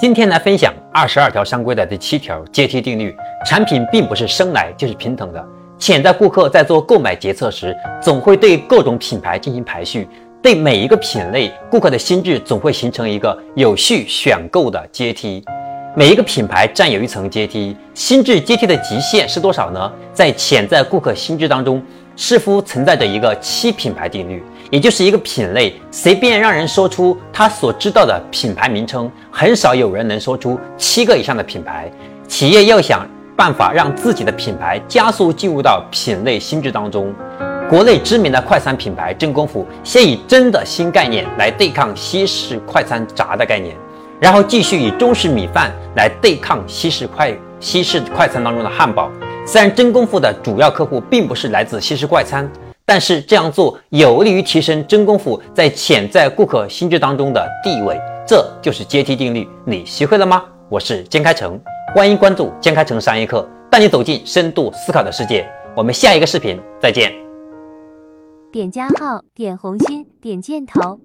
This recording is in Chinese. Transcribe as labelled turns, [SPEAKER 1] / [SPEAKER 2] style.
[SPEAKER 1] 今天来分享二十二条商规的第七条阶梯定律：产品并不是生来就是平等的。潜在顾客在做购买决策时，总会对各种品牌进行排序，对每一个品类，顾客的心智总会形成一个有序选购的阶梯。每一个品牌占有一层阶梯，心智阶梯的极限是多少呢？在潜在顾客心智当中，似乎存在着一个七品牌定律。也就是一个品类，随便让人说出他所知道的品牌名称，很少有人能说出七个以上的品牌。企业要想办法让自己的品牌加速进入到品类心智当中，国内知名的快餐品牌真功夫，先以真的新概念来对抗西式快餐炸的概念，然后继续以中式米饭来对抗西式快西式快餐当中的汉堡。虽然真功夫的主要客户并不是来自西式快餐。但是这样做有利于提升真功夫在潜在顾客心智当中的地位，这就是阶梯定律。你学会了吗？我是坚开成，欢迎关注坚开成商业课，带你走进深度思考的世界。我们下一个视频再见。
[SPEAKER 2] 点加号，点红心，点箭头。